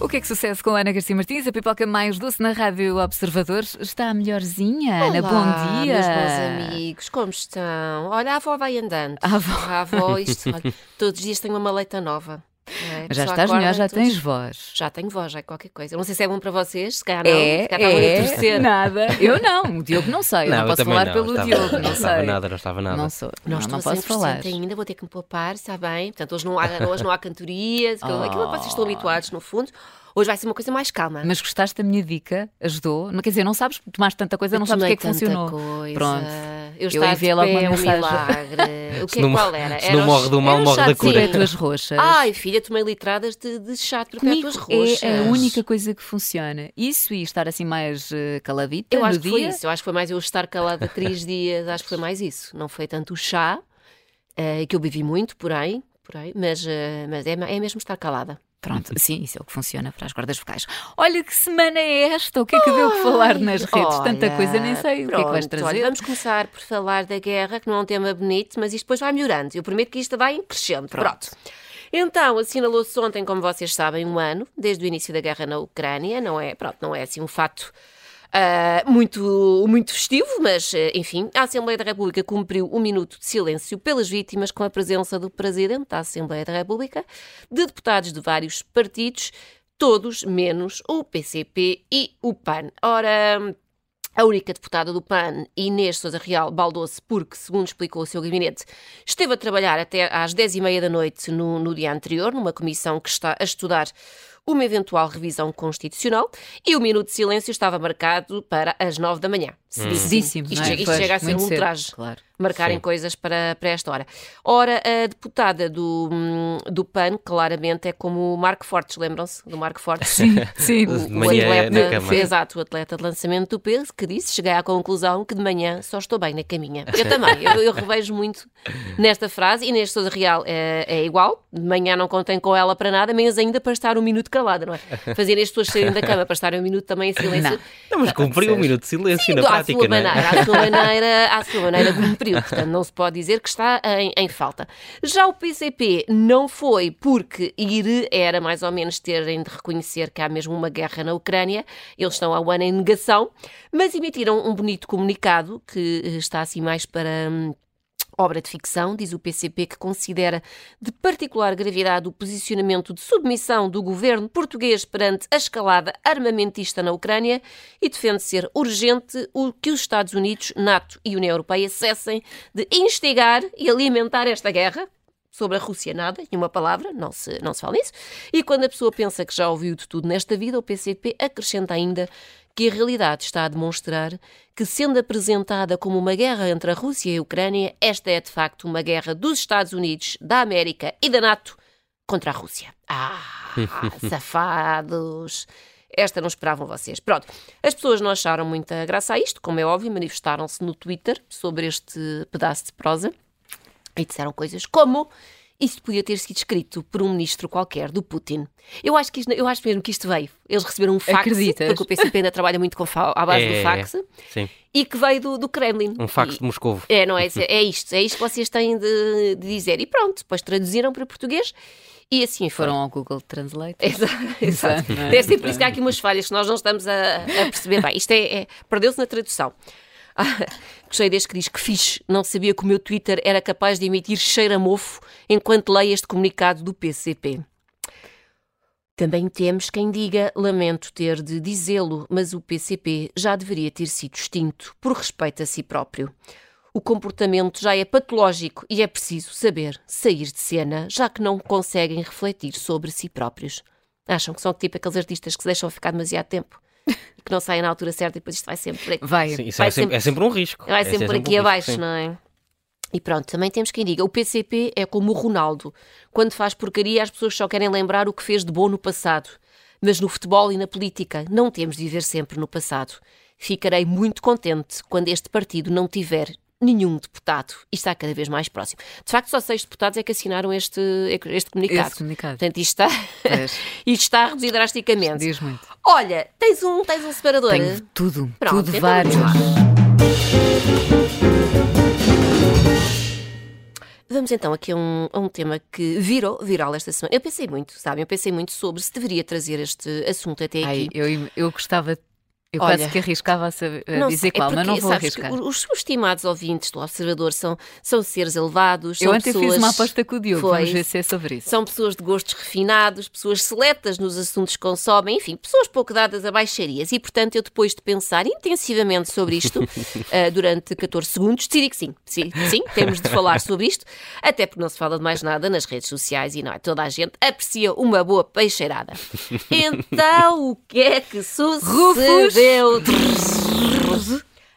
O que é que sucede com a Ana Garcia Martins, a pipoca mais doce na Rádio Observadores? Está melhorzinha, Ana? Bom dia. meus bons amigos, como estão? Olha, a avó vai andando. A avó. A avó, isto, olha, todos os dias tenho uma maleta nova. Não é? Mas já estás melhor, já tens voz. Já tenho voz, já é qualquer coisa. Não sei se é bom para vocês, se calhar não. É, se calhar a é, torcer. nada. Eu não, o Diogo não sei, eu não, eu posso falar não, pelo estava- Diogo, não não estava sei. nada, não estava nada. Não sou, Não, não, não posso 100% falar. ainda, vou ter que me poupar, está bem? Portanto, hoje não há, hoje não há cantorias, aquilo aquilo que vocês estão habituados, no fundo. Hoje vai ser uma coisa mais calma. Mas gostaste da minha dica? Ajudou? Não quer dizer, não sabes, tomaste tanta coisa, não Eu sabes o que é que funcionou. Coisa. Pronto. Eu, Eu enviei logo uma é um mensagem. milagre. O que Se é, não- qual era? se Era não morre do mal, morre da cura. Perpétuas roxas. Ai, filha, tomei litradas de, de chá de perpétuas roxas. é a única coisa que funciona. Isso e estar assim mais eh, caladita Eu no acho que foi isso. Eu acho que foi mais eu estar calada três dias. Acho que foi mais isso. Não foi tanto o chá, eh, que eu bebi muito, porém, porém mas, eh, mas é, é mesmo estar calada. Pronto, sim, isso é o que funciona para as cordas vocais. Olha que semana é esta? O que é que deu que falar nas redes? Tanta Olha, coisa, nem sei o que é que vais pronto, trazer. olha, vamos começar por falar da guerra, que não é um tema bonito, mas isto depois vai melhorando. Eu prometo que isto vai em crescendo. Pronto. Então, assinalou-se ontem, como vocês sabem, um ano desde o início da guerra na Ucrânia. Não é, pronto, não é assim um fato ah, muito, muito festivo, mas eh, enfim, a Assembleia da República cumpriu um minuto de silêncio pelas vítimas com a presença do Presidente da Assembleia da República, de deputados de vários partidos, todos menos o PCP e o PAN. Ora. A única deputada do PAN, Inês Sousa Real, baldou-se porque, segundo explicou o seu gabinete, esteve a trabalhar até às 10h30 da noite no, no dia anterior, numa comissão que está a estudar uma eventual revisão constitucional e o minuto de silêncio estava marcado para as 9 da manhã. Cedíssimo, Isto, é? chega, isto Pois, chega a ser muito um ultraje. claro. Marcarem Sim. coisas para, para esta hora. Ora, a deputada do, do PAN, claramente, é como o Marco Fortes, lembram-se do Marco Fortes? Sim, sim. O, o na atleta, cama. exato, o atleta de lançamento do peso, que disse, cheguei à conclusão que de manhã só estou bem na caminha. Eu também, eu, eu revejo muito nesta frase. Inês Sousa Real é, é igual, de manhã não contem com ela para nada, menos ainda para estar um minuto calada, não é? Fazer as pessoas saírem da cama para estarem um minuto também em silêncio. Não. Não, mas cumpriu um minuto de silêncio na à prática, sua não é? maneira, à sua maneira, à sua maneira cumpriu. Portanto, não se pode dizer que está em, em falta. Já o PCP não foi porque ir era mais ou menos terem de reconhecer que há mesmo uma guerra na Ucrânia. Eles estão há um ano em negação, mas emitiram um bonito comunicado que eh, está assim mais para. Obra de ficção, diz o PCP, que considera de particular gravidade o posicionamento de submissão do governo português perante a escalada armamentista na Ucrânia e defende ser urgente o que os Estados Unidos, NATO e União Europeia cessem de instigar e alimentar esta guerra. Sobre a Rússia, nada, nenhuma palavra, não se, não se fala nisso. E quando a pessoa pensa que já ouviu de tudo nesta vida, o PCP acrescenta ainda que a realidade está a demonstrar que, sendo apresentada como uma guerra entre a Rússia e a Ucrânia, esta é de facto uma guerra dos Estados Unidos, da América e da NATO contra a Rússia. Ah, safados! Esta não esperavam vocês. Pronto, as pessoas não acharam muita graça a isto, como é óbvio, manifestaram-se no Twitter sobre este pedaço de prosa e disseram coisas como isto podia ter sido escrito por um ministro qualquer do Putin. Eu acho, que isto- eu acho mesmo que isto veio. Eles receberam um fax, Acreditas? porque o PCP ainda trabalha muito com à base É, do fax, Sim, e que veio do, do Kremlin. um fax E- de Moscovo. é, não é? É isto, é isto que vocês têm de, de dizer. E pronto, depois traduziram para português e assim foram. Foram ao Google Translate. Exato, exato. é? Deve ser por isso que há aqui umas falhas que nós não estamos a, a perceber bem. Isto é, é- perdeu-se na tradução. Gostei deste que diz que fixe, não sabia que o meu Twitter era capaz de emitir cheiro a mofo enquanto leio este comunicado do PCP. Também temos quem diga, lamento ter de dizê-lo, mas o PCP já deveria ter sido extinto por respeito a si próprio. O comportamento já é patológico e é preciso saber sair de cena, já que não conseguem refletir sobre si próprios. Acham que são tipo aqueles artistas que se deixam ficar demasiado tempo que não saem na altura certa e depois isto vai sempre por aqui. Vai. Sim, isso Vai é, sempre, é sempre um risco. Vai Esse sempre é por um aqui risco, abaixo, sim. não é? E pronto, também temos quem diga: o PCP é como o Ronaldo. Quando faz porcaria, as pessoas só querem lembrar o que fez de bom no passado. Mas no futebol e na política, não temos de viver sempre no passado. Ficarei muito contente quando este partido não tiver nenhum deputado e está cada vez mais próximo. De facto, só seis deputados é que assinaram este, este comunicado. Esse comunicado. Portanto, isto está, isto está a reduzir drasticamente. Diz muito. Olha, tens um, tens um separador. Tenho tudo, Pronto, tudo então vários. vamos. Vamos então aqui a um, a um tema que virou viral esta semana. Eu pensei muito, sabem? Eu pensei muito sobre se deveria trazer este assunto até Ai, aqui. eu, eu gostava, eu Olha, quase que arriscava a, saber, a Não dizer sei, é qual, mas não porque, vou sabes que arriscar. Os, os estimados ouvintes do Observador são, são seres elevados, Eu são ontem pessoas... fiz uma aposta com o Diogo, Foi. vamos ver se é sobre isso. São pessoas de gostos refinados, pessoas seletas nos assuntos que consomem, enfim, pessoas pouco dadas a baixarias. E, portanto, eu depois de pensar intensivamente sobre isto, ah, durante 14 segundos, decidi que sim, sim, sim, temos de falar sobre isto, até porque não se fala de mais nada nas redes sociais e não é toda a gente aprecia uma boa peixeirada. Então, o que é que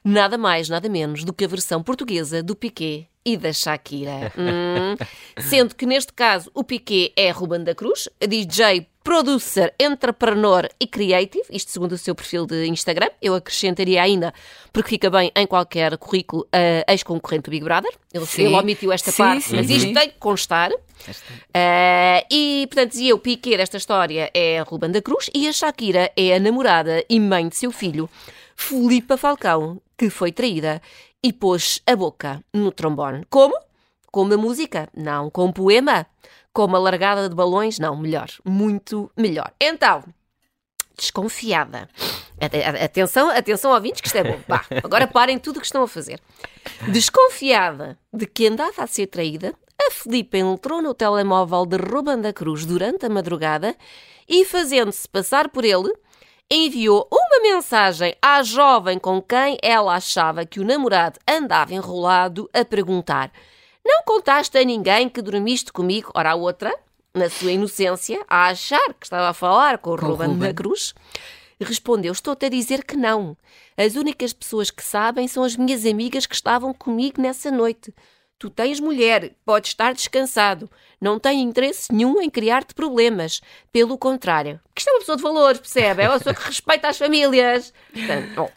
Nada mais, nada menos do que a versão portuguesa do Piqué e da Shakira. Hum, Sendo que neste caso o Piqué é Ruben da Cruz, DJ, producer, entrepreneur e creative, isto segundo o seu perfil de Instagram. Eu acrescentaria ainda, porque fica bem em qualquer currículo, a ex-concorrente do Big Brother. Ele, Sim. ele omitiu esta Sim, parte, sim, mas isto tem que constar. Uh, e, portanto, dizia o Piquet desta história é Ruben da Cruz e a Shakira é a namorada e mãe de seu filho, Filipa Falcão, que foi traída e pôs a boca no trombone. Como? Com uma música? Não. Com um poema? Com uma largada de balões? Não. Melhor. Muito melhor. Então, desconfiada. Ate- Atenção, atenção ouvintes, que isto é bom. Vá, agora parem tudo o que estão a fazer. Desconfiada de que andava a ser traída, a Filipe entrou no telemóvel de Ruben da Cruz durante a madrugada e, fazendo-se passar por ele, enviou uma mensagem à jovem com quem ela achava que o namorado andava enrolado a perguntar: Não contaste a ninguém que dormiste comigo? Ora, a outra, na sua inocência, a achar que estava a falar com o Com o Ruben da Ruben. Cruz, respondeu: Estou-te a dizer que não. As únicas pessoas que sabem são as minhas amigas que estavam comigo nessa noite. Tu tens mulher, podes estar descansado. Não tenho interesse nenhum em criar-te problemas. Pelo contrário. Que isto é uma pessoa de valores, percebe? É uma pessoa que respeita as famílias. Portanto, bom,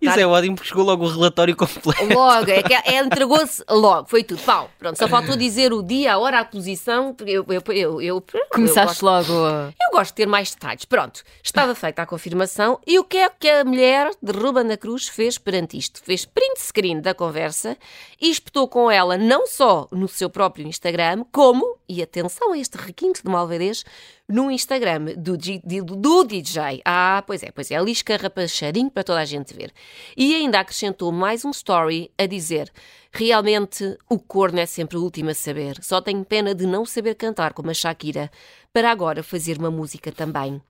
Isso é ótimo porque chegou logo o relatório completo. Logo, é que ela entregou-se logo, foi tudo. Pau, pronto, só faltou dizer o dia, a hora, a posição. porque Eu, eu, eu, eu, eu Começaste gosto- logo a... eu gosto de ter mais detalhes. Pronto, estava feita a confirmação e o que é que a mulher de Ruben da Cruz fez perante isto? Fez print screen da conversa e espetou com ela não só no seu próprio Instagram, como, e atenção a este requinte de malvadez, no Instagram do, G- do- do DJ. Ah, pois é, pois é, ali escarrapachadinho para toda a gente ver. E ainda acrescentou mais um story a dizer realmente o corno é sempre o último a saber. Só tenho pena de não saber cantar como a Shakira para agora fazer uma música também.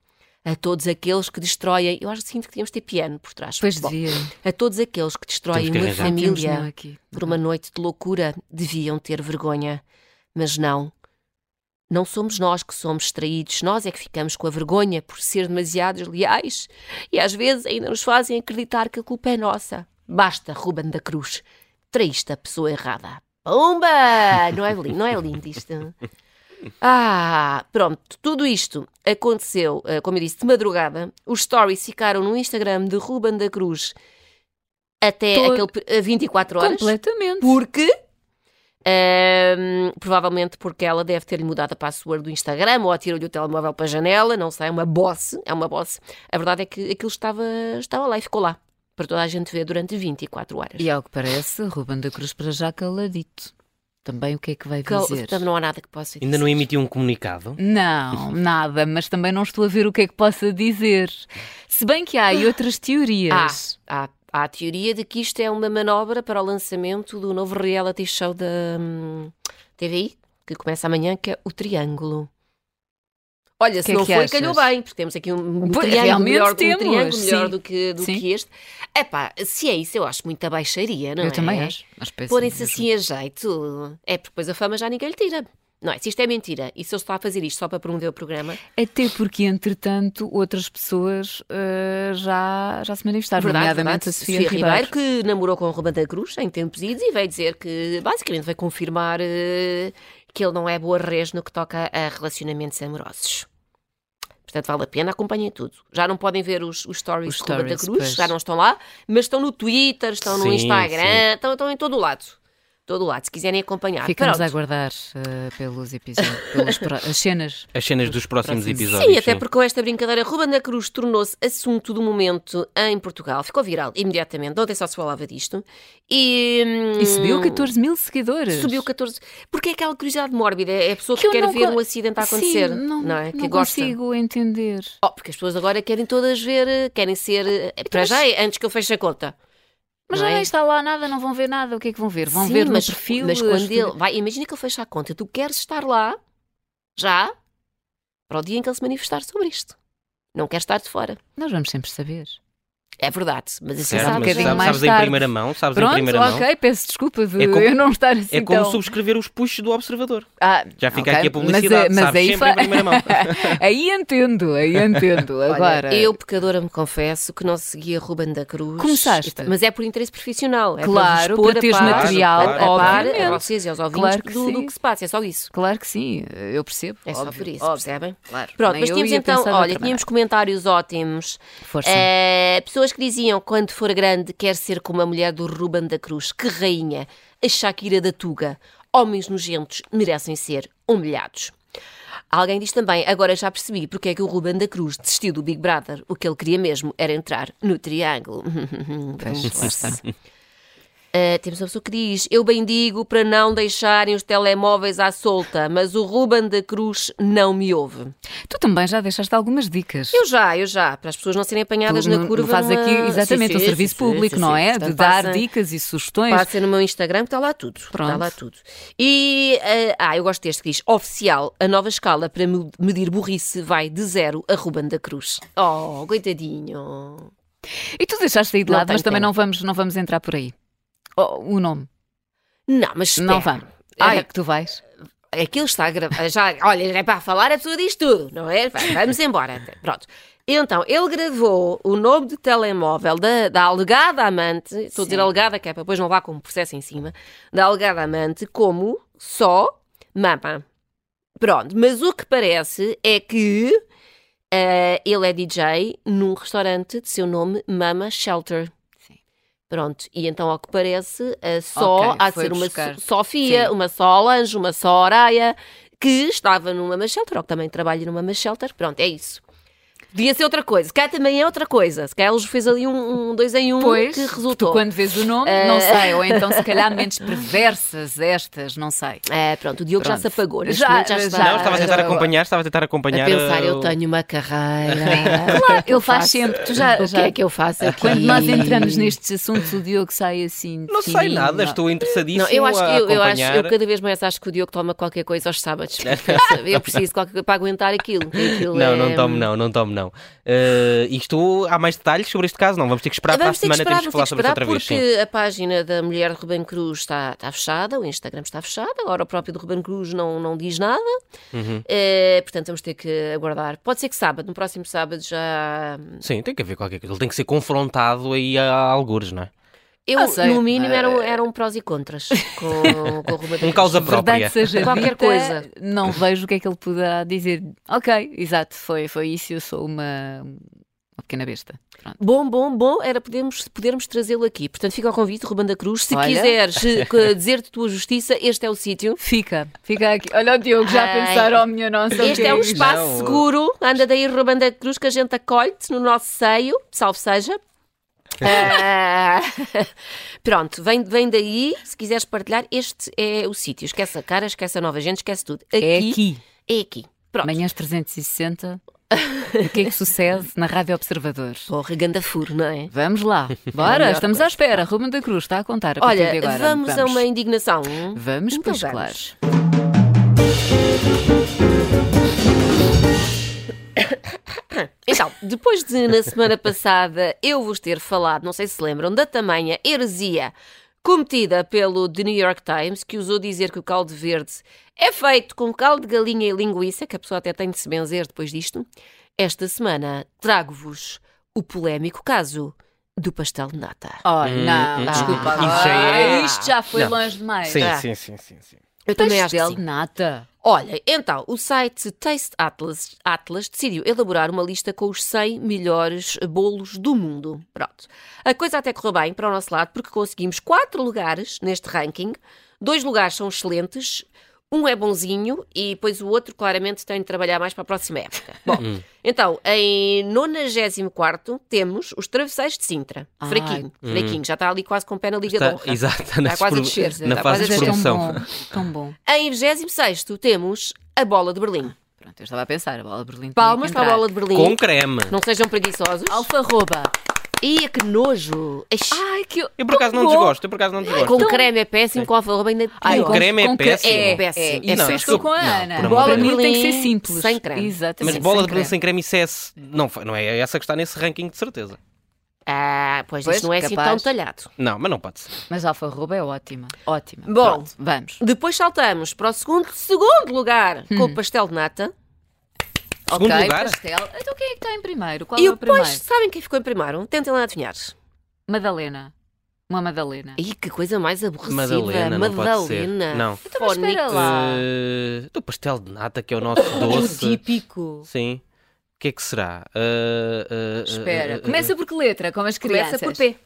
A todos aqueles que destroem. Eu acho que sinto que tínhamos de ter piano por trás. Pois Bom, devia. a todos aqueles que destroem uma família aqui. por uma noite de loucura deviam ter vergonha. Mas não. Não somos nós que somos traídos, nós é que ficamos com a vergonha por ser demasiado leais e às vezes ainda nos fazem acreditar que a culpa é nossa. Basta, Ruben da Cruz. Traíste a pessoa errada. Pumba! Não é lindo, não é lindo isto? Ah, pronto, tudo isto aconteceu, eh, como eu disse, de madrugada. Os stories ficaram no Instagram de Ruben da Cruz até Tô- aquele, pe- eh, 24 horas. Completamente. Porque. Ehm, provavelmente porque ela deve ter-lhe mudado a password do Instagram ou atirou-lhe o telemóvel para a janela, não sei, é uma boss, é uma boss. A verdade é que aquilo estava, estava lá e ficou lá, para toda a gente ver durante 24 horas. E ao que parece, Ruben da Cruz para já caladito. Também o que é que vai dizer? Também não há nada que possa dizer. Ainda não emitiu um comunicado. Não, nada, mas também não estou a ver o que é que possa dizer. Se bem que há aí outras Há, teorias. há, há a teoria de que isto é uma manobra para o lançamento do novo reality show da hum, TVI, que começa amanhã, que é o Triângulo. Olha, se Que é não foi, achas? calhou bem, porque temos aqui um, um triângulo melhor, um triângulo melhor sim. do que, do Sim. que este. Epá, se é isso, eu acho muita baixaria, não Eu é? também acho. Porem-se assim a jeito. É porque depois a fama já ninguém lhe tira. Não é? Se isto é mentira e se ele está a fazer isto só para promover o programa, Até porque, entretanto, outras pessoas eh, já, já se manifestaram, Verdade, nomeadamente verdade. a Sofia, Ribeiro. que namorou com o Ruben da Cruz em tempos idos e veio dizer que, basicamente, vai confirmar eh, que ele não é boa res no que toca a relacionamentos amorosos. Portanto, vale a pena, acompanhem tudo. Já não podem ver os, os stories Os do Ruben da Cruz, pois. já não estão lá, mas estão no Twitter, estão no Sim, Instagram, sim. Estão, estão em todo o lado. Todo lado, se quiserem acompanhar. Ficamos Pronto. a aguardar eh, pelos episódios, pelos pro- as cenas. As cenas dos próximos próximos. episódios. Sim, até porque com esta brincadeira, Ruben da Cruz tornou-se assunto do momento em Portugal. Ficou viral imediatamente. Ontem só se falava disto. E, hum, E subiu 14 mil seguidores. Subiu 14. Porque é aquela curiosidade mórbida. É a pessoa que, eu quer não ver co- um acidente a acontecer. Sim, não, é? Que não gosta. consigo entender. Oh, porque as pessoas agora querem todas ver, eh, querem ser. eh, Para mas- já, é antes que eu feche a conta. Mas Não já é? nem está lá nada, não vão ver nada. O que é que vão ver? Vão Sim, ver no mas, perfil. Mas as quando ele. Vai, imagina que ele fecha a conta. Tu queres estar lá, já, para o dia em que ele se manifestar sobre isto. Não queres estar de fora. Nós vamos sempre saber. É verdade, mas assim Certo, um mas sabes. bocadinho sabes, mais sabes em tarde. primeira mão, sabes em Pronto, primeira mão. ok, peço desculpa de É como- eu não estar assim É como tão... subscrever os puxos do observador. Ah, Já fica ok, aqui a publicidade, Mas, mas sabes aí, sempre fa- em primeira mão. aí entendo, aí entendo. Olha, Agora, eu, pecadora, me confesso que não seguia Ruben da Cruz. Começaste. Mas é por interesse profissional. É Claro, para, para a teres par, material, a par obviamente. a vocês e aos ouvintes Claro que do, do que se passa. É só isso. claro que sim, eu percebo. É só óbvio, por isso, óbvio, percebem? Claro. Pronto, mas tínhamos então, olha, tínhamos comentários ótimos. Força. Eh, pessoas que diziam quando for grande quer ser como a mulher do Ruben da Cruz. Que rainha! A Shakira da Tuga. Homens nojentos merecem ser humilhados. Alguém diz também, agora já percebi porque é que o Ruben da Cruz desistiu do Big Brother. O que ele queria mesmo era entrar no triângulo. Pois, lá. Uh, temos uma pessoa que diz: Eu bem digo para não deixarem os telemóveis à solta, mas o Ruben da Cruz não me ouve. Tu também já deixaste algumas dicas. Eu já, eu já, para as pessoas não serem apanhadas Tu na curva. não fazes numa- aqui exatamente Sim, sim, serviço sim, público, não é? Portanto, de dar passem- dicas e sugestões. Passem no meu Instagram que está lá tudo. Está Pronto. lá tudo. E, uh, ah, eu gosto deste que diz: Oficial, a nova escala para me- medir burrice vai de zero a Ruben da Cruz. Oh, coitadinho. E tu deixaste aí de lado, mas também não vamos, não vamos entrar por aí. Oh, o nome. Não, mas espera. Não vamos. Ai, é que tu vais. Aquilo está gravado. Já, olha, é para falar, a pessoa diz tudo, não é? Vamos embora. Pronto. Então, ele gravou o nome de telemóvel da, da alegada amante, estou a dizer alegada, que é para depois não vá com um processo em cima, da alegada amante, como só mama. Pronto, mas o que parece é que eh, ele é DJ num restaurante de seu nome Mama Shelter. Pronto, e então, ao que parece, eh, só Ok, há de ser uma buscar. Sofia, Sim. uma Solange, uma Soraya, que estava numa Mama Shelter, ou que também trabalha numa Shelter. Pronto, é isso. Podia ser outra coisa. Se calhar também é outra coisa. Se calhar eles fez ali um, um dois em um Pois, que resultou. tu quando vês o nome, Eh, não sei. Ou então, se calhar, mentes perversas estas, não sei. É, pronto, o Diogo já Pronto. se apagou. Neste Já- já, já- está Não, estava a tentar já- acompanhar, estava a tentar a acompanhar. pensar, uh, eu tenho uma carreira. Claro, ele faz faço? sempre. Tu já, O já- que é que eu faço aqui? Quando nós entramos nestes assuntos, o Diogo sai assim. Não sei nada, não. estou interessadíssimo Não, eu acho que a eu, eu, acho, eu cada vez mais acho que o Diogo toma qualquer coisa aos sábados. Eu preciso de qualquer coisa para aguentar aquilo. aquilo Não, é- não tomo não, não tomo não. Uh, isto, há mais detalhes sobre este caso? Não, vamos ter que esperar Vamos para a semana, esperar, temos que falar sobre isso outra vez. porque Sim. a página da mulher de Ruben Cruz está, está fechada, o Instagram está fechado, agora o próprio do Ruben Cruz não, não diz nada. Uhum. Eh, portanto, vamos ter que aguardar. Pode ser que sábado, no próximo sábado já. Sim, tem que haver qualquer coisa. Ele tem que ser confrontado aí a algures, não é? Eu, Ah, sei. no mínimo, eram, eram prós e contras com, com o Ruben Um Cruz. causa Verdade própria. seja Qualquer dita, coisa. Não vejo o que é que ele poderá dizer. Ok, exato, foi, foi isso. Eu sou uma, uma pequena besta. Pronto. Bom, bom, bom, era podermos, podermos trazê-lo aqui. Portanto, fica ao convite, Ruben da Cruz. Se Olha. quiseres eh, dizer-te tua justiça, este é o sítio. Fica, fica aqui. Olha o Diogo já a pensar, oh minha nossa. Este é um espaço Não, seguro. Anda daí, Ruben da Cruz, que a gente acolhe-te no nosso seio. Salve seja. Ah, Pronto, vem, vem daí. Se quiseres partilhar, este é o sítio. Esquece a cara, esquece a nova gente, esquece tudo. Aqui, É aqui. É aqui. Pronto. Manhãs 360. o que é que sucede na Rádio Observador? Porra, ganda furo, não é? Vamos lá. Bora, estamos à espera. Ruben da Cruz está a contar. A Olha, agora. vamos, a uma indignação. Vamos, Então pois vamos. claro. Então, depois de na semana passada eu vos ter falado, não sei se lembram, da tamanha heresia cometida pelo The New York Times, que usou dizer que o caldo verde é feito com caldo de galinha e linguiça, que a pessoa até tem de se benzer depois disto, esta semana trago-vos o polémico caso do pastel de nata. Oh, Hum, não, hum, desculpa. hum. Isso já é- Isto já foi Não. longe demais. Sim, Ah. sim, sim, sim, sim. Eu também acho que sim. de nata. Olha, então, o site Taste Atlas, Atlas decidiu elaborar uma lista com os 100 melhores bolos do mundo. Pronto. A coisa até correu bem para o nosso lado, porque conseguimos quatro lugares neste ranking. Dois lugares são excelentes, um é bonzinho e depois o outro claramente tem de trabalhar mais para a próxima época. Bom, então, em 94 temos os travesseiros de Sintra. Ai. Fraquinho, fraquinho. Já está ali quase com o pé na Liga Está, de Honra. exato, está na, quase a descer, na está fase de descer. Tão bom, tão bom. Em 26 temos a bola de Berlim. Pronto, eu estava a pensar, a bola de Berlim. Palmas para a bola de Berlim. Com creme. Não sejam preguiçosos. Alfarroba. Ia que nojo! Ixi, Ai, que. Eu por acaso não desgosto, eu por acaso não desgosto. com creme é péssimo, com alfarroba ainda é Ai, com creme é com péssimo. É, Péssimo. é. Não, Isso eu estou com a Não, Ana. Bola de mim tem que ser simples. sem creme. Exatamente. Mas bola de Berlim sem creme, isso é. esse- Não, foi- não é essa que está nesse ranking de certeza. Ah, pois, Pois, isto não é assim capaz. tão talhado. Não, mas não pode ser. Mas a alfarroba é ótima. Ótima. Bom. Pronto, vamos. Depois saltamos para o segundo, segundo lugar com Hum. o pastel de nata. Segundo ok, lugar? pastel. Então quem é que está em primeiro? Qual e é o depois, primeiro? sabem quem ficou em primeiro? Tentem lá adivinhar. Madalena. Uma Madalena. Ih, que coisa mais aborrecida. Madalena, não pode ser. Madalena. Não. Então, mas espera lá. Eh, do pastel de nata, que é o nosso doce. Típico. Sim. O que é que será? Eh, eh, Espera. Começa por que letra? Como as crianças. Começa por P.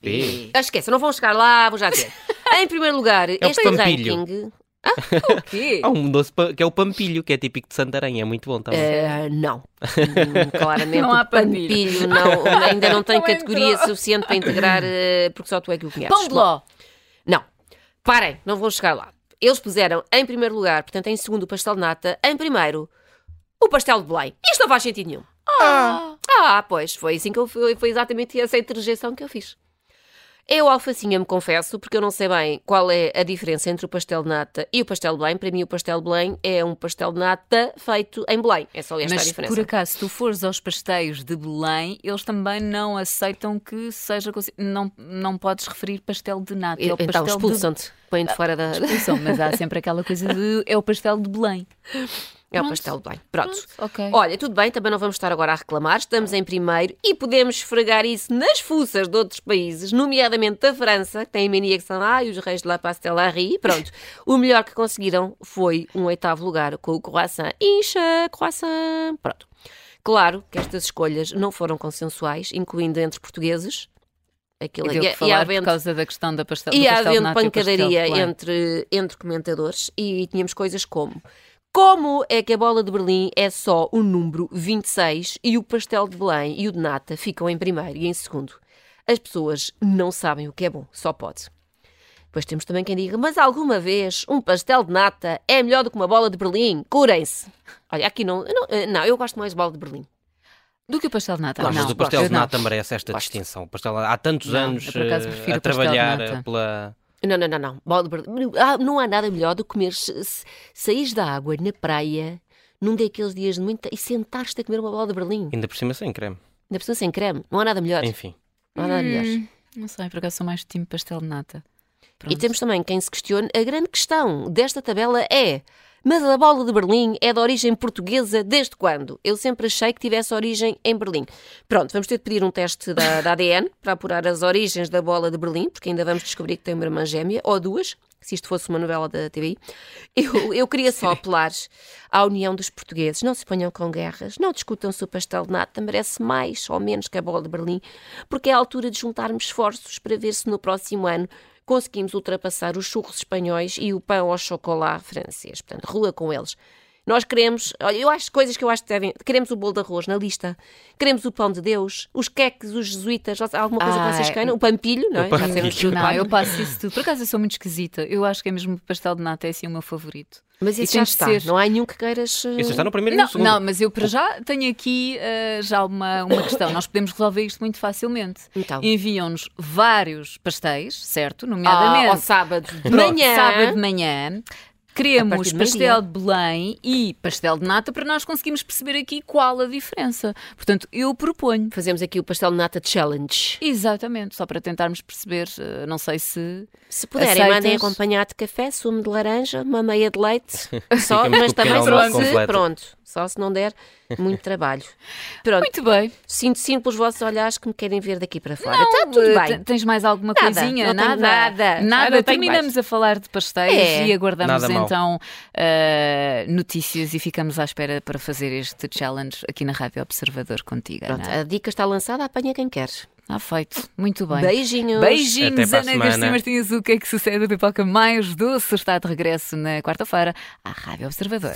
P. Ah, esqueça, não vão chegar lá, vou já dizer. em primeiro lugar, o este pampilho. ranking. O quê? Há um doce que é o pampilho, que é típico de Santarém, é muito bom também. Eh, não. Hum, Claramente Não há o pampilho não, ainda não tem Não categoria entrou. suficiente para integrar, eh, porque só tu é que o conheces. Pão de ló. Não. Parem, não vão chegar lá. Eles puseram em primeiro lugar, portanto em segundo o pastel de nata, em primeiro o pastel de Belém. Isto não faz sentido nenhum. Ah. Ah, pois, foi assim que eu fui, foi exatamente essa interjeição que eu fiz. Eu, alfacinha, me confesso, porque eu não sei bem qual é a diferença entre o pastel de nata e o pastel de Belém. Para mim, o pastel de Belém é um pastel de nata feito em Belém. É só esta a Mas diferença. por acaso, se tu fores aos pastéis de Belém, eles também não aceitam que seja. Não, não podes referir pastel de nata. É o Então, pastel de expulsam-te. Põem-te fora da. expulsão, mas há sempre aquela coisa de. É o pastel de Belém. É o Pronto. pastel de Belém. Pronto. ok. Olha, tudo bem, também não vamos estar agora a reclamar, estamos em primeiro e podemos esfregar isso nas fuças de outros países, nomeadamente da França, que tem a mania que são ah, os reis de la pastelarie. Pronto, o melhor que conseguiram foi um oitavo lugar com o croissant. Incha, croissant. Pronto. Claro que estas escolhas não foram consensuais, incluindo entre portugueses. Aquilo E e, havendo- por causa da questão da pastel, do e pastel de havendo nata e o pastel de pancadaria entre, entre comentadores e tínhamos coisas como como é que a bola de Berlim é só o número 26 e o pastel de Belém e o de nata ficam em primeiro e em segundo? As pessoas não sabem o que é bom, só pode. Depois temos também quem diga, mas alguma vez um pastel de nata é melhor do que uma bola de Berlim? Curem-se. Olha, aqui não, não, eh, não, eu gosto mais de bola de Berlim. Do que o pastel de nata? Mas não, o pastel de nata merece esta Gosto. distinção. O pastel, há tantos Não, anos eu acaso eh, a trabalhar eh, pela. Não, não, não, não. Bola de Berlim. Não há nada melhor do que comer, saís da água na praia, num daqueles dias de muita. e sentar-te a comer uma bola de Berlim. Ainda por cima sem creme. Ainda por cima sem creme. Não há nada melhor. Enfim. Não há nada melhor. Hum, não sei, por acaso sou mais time pastel de nata. E Pronto. temos também quem se questione. A grande questão desta tabela é. Mas a bola de Berlim é de origem portuguesa desde quando? Eu sempre achei que tivesse origem em Berlim. Pronto, vamos ter de pedir um teste da, da ADN para apurar as origens da bola de Berlim, porque ainda vamos descobrir que tem uma irmã gêmea, ou duas, se isto fosse uma novela da TVI. Eu, eu queria só apelar à união dos portugueses. Não se ponham com guerras, não discutam se o pastel de nata merece mais ou menos que a bola de Berlim, porque é a altura de juntarmos esforços para ver se no próximo ano conseguimos ultrapassar os churros espanhóis e o pão ao chocolate francês. Portanto, rua com eles. Nós queremos, olha, eu acho coisas que eu acho que devem. Queremos o bolo de arroz na lista, queremos o pão de Deus, os queques, os jesuítas, alguma coisa que vocês Ai. queiram? O pampilho, não é? O pampilho. Não, eu passo isso tudo. Por acaso eu sou muito esquisita. Eu acho que é mesmo o pastel de nata é assim o meu favorito. Mas isso tem já de está. ser- Não há nenhum que queiras. eh, Esse está no primeiro e no Não, segundo. não, mas eu para já tenho aqui eh, já uma, uma questão. Nós podemos resolver isto muito facilmente. Então. Enviam-nos vários pastéis, certo? Ah, Nomeadamente ao sábado de manhã. sábado de manhã. Queremos pastel de Belém e pastel de nata para nós conseguirmos perceber aqui qual a diferença. Portanto, eu proponho. Fazemos aqui o pastel de nata challenge. Exatamente, só para tentarmos perceber, eh, não sei se. Se puderem, Aceitas? mandem acompanhado de café, sumo de laranja, uma meia de leite. Só, mas também só se. Pronto, só se não der. Muito trabalho. Pronto, Muito bem. sinto, sinto pelos vossos olhares que me querem ver daqui para fora. Não, Está tudo eh, bem. te- Tens mais alguma Nada, coisinha? não tenho nada. Nada. tenho Terminamos a falar de pastéis É. e aguardamos Nada então eh, notícias e ficamos à espera para fazer este challenge aqui na Rádio Observador contigo. Pronto, Ana. a dica está lançada, apanha quem queres. Está feito. Muito bem. Beijinhos. Beijinhos, Ana Garcia. Martins. O que é que sucede? A pipoca mais doce está de regresso na quarta-feira à Rádio Observador.